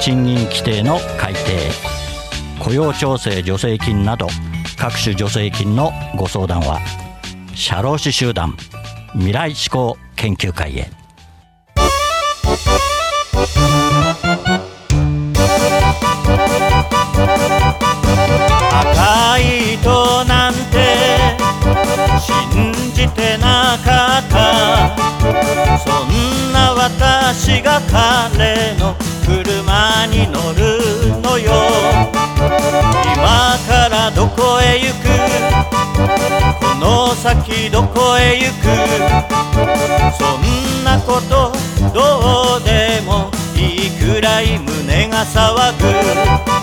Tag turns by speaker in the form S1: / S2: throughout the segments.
S1: 賃金規定の改定雇用調整助成金など各種助成金のご相談は社労士集団未来志向研究会へ。
S2: 赤い糸なんて信じてなかった。そんな私が彼乗るのよ。今からどこへ行く？この先どこへ行く？そんなことどうでもいいくらい胸が騒ぐ。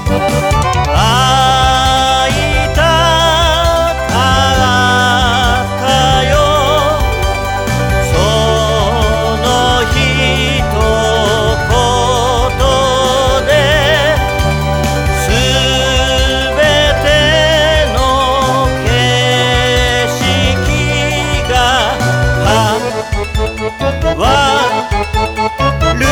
S2: わる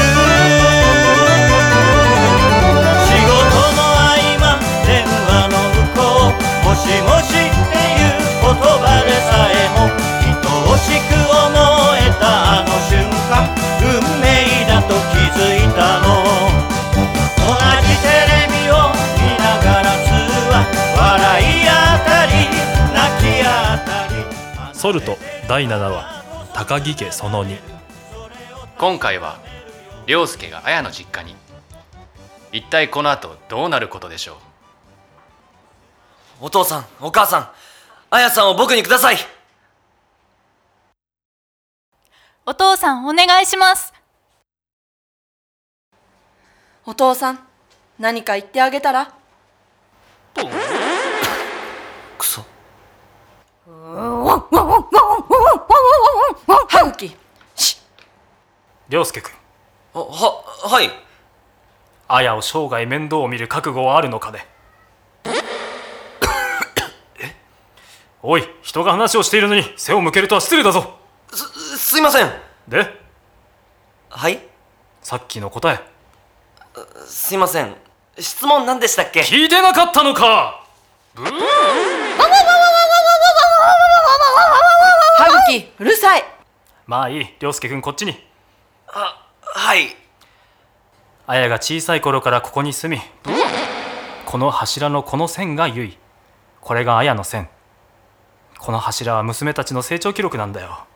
S2: 仕事の合間電話の向こうもしもしっていう言葉でさえも愛おしく思えたあの瞬間。運命だと気づいたの。同じテレビを見ながら通話。笑いあたり泣きあたり。
S3: ソルト第7話。高木家その2
S4: 今回は涼介が綾の実家に。一体この後どうなることでしょう？
S5: お父さん、お母さん、あやさんを僕にください。
S6: お父さんお願いします。
S7: お父さん何か言ってあげたら？歯茎
S3: 涼介君。
S5: あは、はい。
S3: 綾を生涯面倒を見る覚悟はあるのかね。おい人が話をしているのに背を向けるとは失礼だぞ。
S5: す、すいません。
S3: で？
S5: はい？
S3: さっきの答え。
S5: すいません。質問何でしたっけ？
S3: 聞いてなかったのか
S7: 歯茎うるさい。
S3: まあいい。涼介君こっちに。
S5: あ、はい。
S3: 綾が小さい頃からここに住みこの柱のこの線がゆい。これが綾の線。この柱は娘たちの成長記録なんだよ。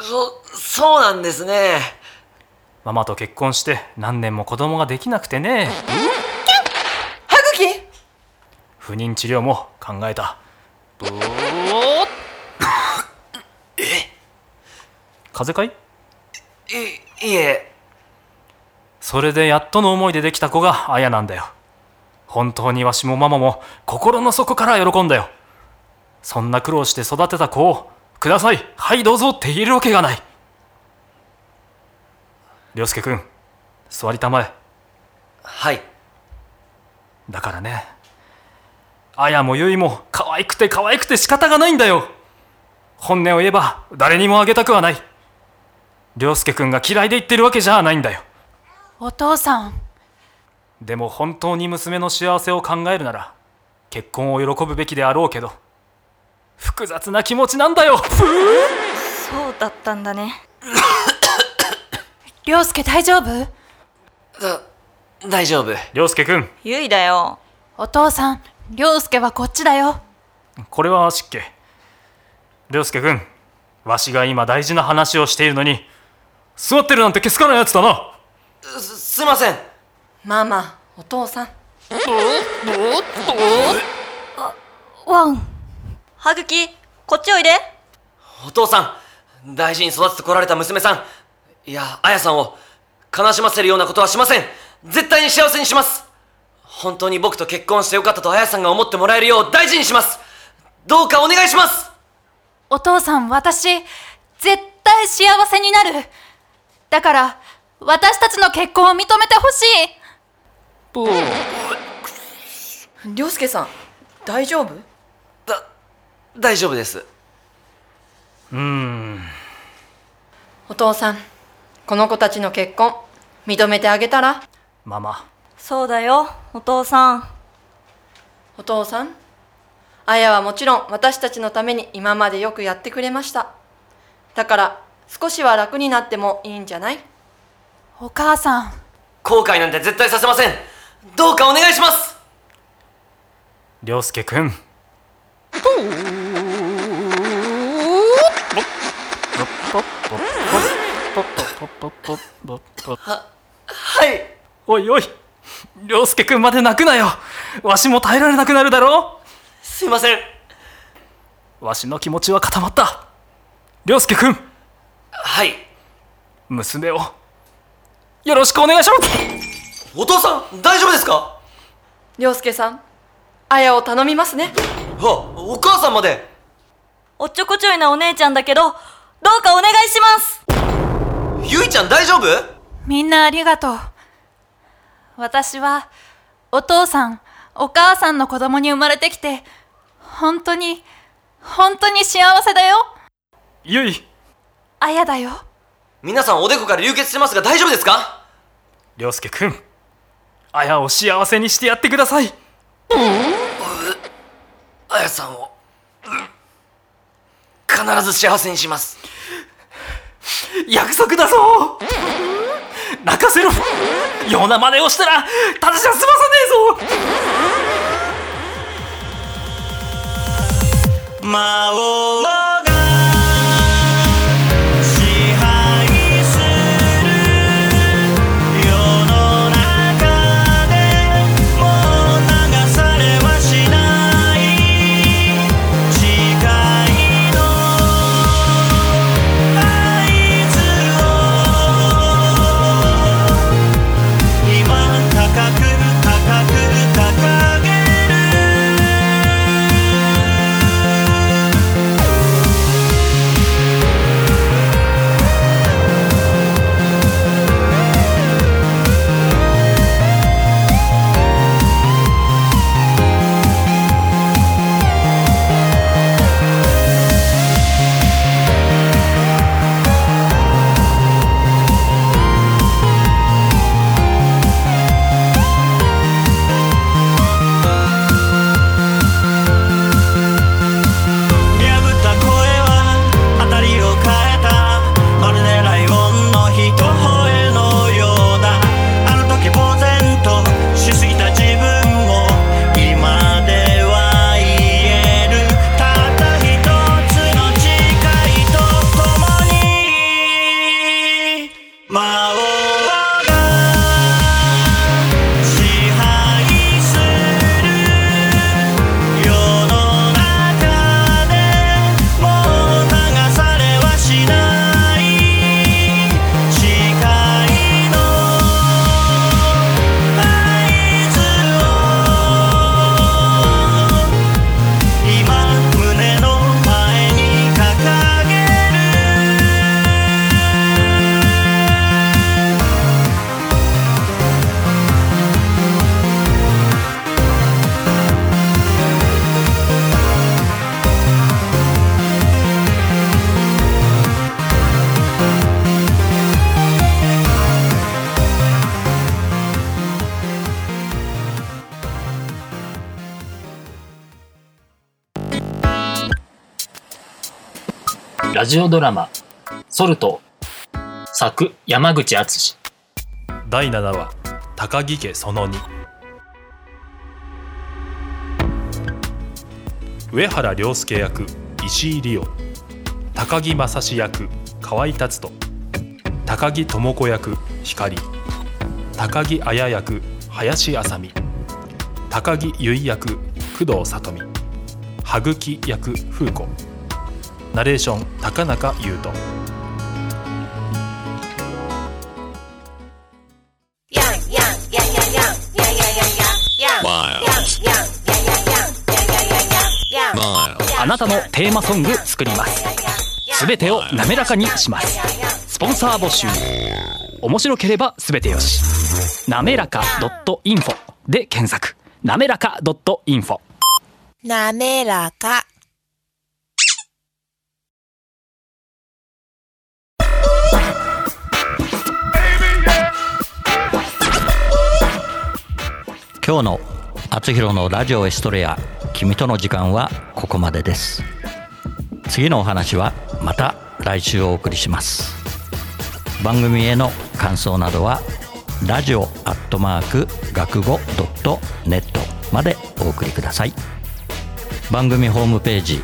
S5: そ、そうなんですね。
S3: ママと結婚して何年も子供ができなくてね。
S7: 歯茎。
S3: 不妊治療も考えた風邪かい？
S5: いいえ。
S3: それでやっとの思いでできた子があやなんだよ。本当にわしもママも心の底から喜んだよ。そんな苦労して育てた子をください。はいどうぞって言えるわけがない。涼介くん座りたまえ。
S5: はい。
S3: だからねあやもゆいも可愛くて可愛くて仕方がないんだよ。本音を言えば誰にもあげたくはない涼介くんが嫌いで言ってるわけじゃないんだよ。
S6: お父さん。
S3: でも本当に娘の幸せを考えるなら結婚を喜ぶべきであろうけど複雑な気持ちなんだよ。
S8: そうだったんだね。
S6: 涼介大丈夫？
S5: だ大丈夫。
S3: 涼介くん
S8: ゆいだよ。
S6: お父さん涼介はこっちだよ。
S3: これは湿気涼介くんわしが今大事な話をしているのに座ってるなんて気づかないやつだな。
S5: すすいません。
S7: ママお父さん。
S6: ワン。
S8: 歯茎こっちおいで。
S5: お父さん大事に育ててこられた娘さん。いやあやさんを悲しませるようなことはしません。絶対に幸せにします。本当に僕と結婚してよかったとあやさんが思ってもらえるよう大事にします。どうかお願いします。
S6: お父さん私絶対幸せになるだから私たちの結婚を認めてほしい。
S7: 涼介さん大丈夫？
S5: だ大丈夫です。
S3: うーん。
S7: お父さんこの子たちの結婚認めてあげたら？
S3: ママ。
S8: そうだよお父さん。
S7: お父さん？あやはもちろん私たちのために今までよくやってくれました。だから少しは楽になってもいいんじゃない？
S6: お母さん。
S5: 後悔なんて絶対させません。どうかお願いします。
S3: 涼介くん
S5: はい。
S3: おいおい。涼介くんまで泣くなよ。わしも耐えられなくなるだろ
S5: すいません。
S3: わしの気持ちは固まった。涼介くん
S5: はい。
S3: 娘を。よろしくお願いします。
S5: お父さん大丈夫ですか？
S7: 涼介さんあやを頼みますね。
S5: あお母さんまで。
S8: おっちょこちょいなお姉ちゃんだけどどうかお願いします。
S5: ゆいちゃん大丈夫？
S6: みんなありがとう。私はお父さんお母さんの子供に生まれてきて本当に本当に幸せだよ。
S3: ゆい
S6: あやだよ。
S5: 皆さんおでこから流血してますが大丈夫ですか？
S3: 涼介くんあやを幸せにしてやってください。
S5: あやさんを必ず幸せにします。
S3: 約束だぞ。泣かせろ。ような真似をしたらただじゃ済まさねえぞ。
S2: 魔王
S9: ジオドラマ「ソルト」作山口敦。
S3: 第7話高木家その2上原良介役石井理央。高木正史役河合達人。高木智子役光。高木綾役林麻美。高木結衣役工藤里美。羽吹役風子。ナレーション高中優斗。
S9: あなたのテーマソング作ります。すべてを滑らかにします。スポンサー募集。面白ければすべてよし。なめらか .info で検索。なめらか .info
S10: なめらか。
S1: 今日の「あつひろのラジオエストレア君との時間」はここまでです。次のお話はまた来週お送りします。番組への感想などはラジオアットマーク学語ドットネットまでお送りください。番組ホームページ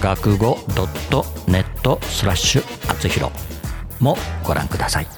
S1: 学語ドットネットスラッシュあつひろもご覧ください。